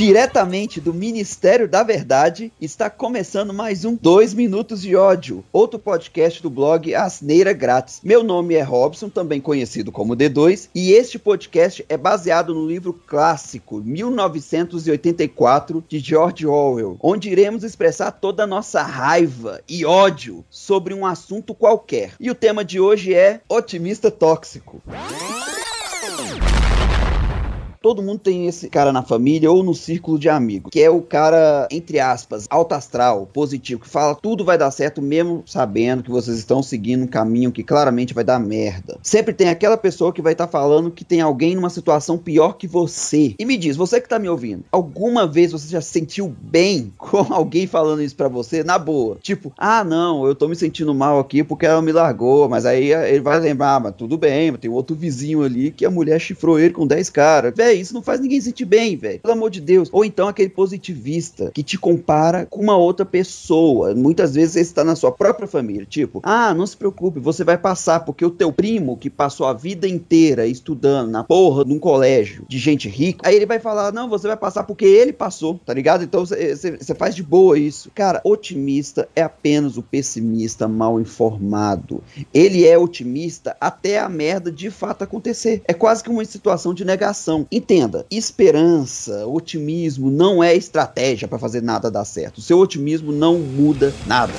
Diretamente do Ministério da Verdade, está começando mais um Dois Minutos de Ódio, outro podcast do blog Asneira Grátis. Meu nome é Robson, também conhecido como D2, e este podcast é baseado no livro clássico 1984 de George Orwell, onde iremos expressar toda a nossa raiva e ódio sobre um assunto qualquer. E o tema de hoje é otimista tóxico. Todo mundo tem esse cara na família ou no círculo de amigos, que é o cara, entre aspas, alto astral, positivo, que fala tudo vai dar certo mesmo sabendo que vocês estão seguindo um caminho que claramente vai dar merda. Sempre tem aquela pessoa que vai estar tá falando que tem alguém numa situação pior que você. E me diz, você que tá me ouvindo, alguma vez você já se sentiu bem com alguém falando isso para você? Na boa. Tipo, ah, não, eu tô me sentindo mal aqui porque ela me largou, mas aí ele vai lembrar, ah, mas tudo bem, tem outro vizinho ali que a mulher chifrou ele com 10 caras. Véi, isso não faz ninguém sentir bem, velho. Pelo amor de Deus. Ou então aquele positivista que te compara com uma outra pessoa. Muitas vezes você está na sua própria família. Tipo, ah, não se preocupe, você vai passar, porque o teu primo que passou a vida inteira estudando na porra de um colégio de gente rica, aí ele vai falar, não, você vai passar porque ele passou, tá ligado? Então você faz de boa isso. Cara, otimista é apenas o pessimista mal informado. Ele é otimista até a merda de fato acontecer. É quase que uma situação de negação. Entenda, esperança, otimismo não é estratégia para fazer nada dar certo. Seu otimismo não muda nada.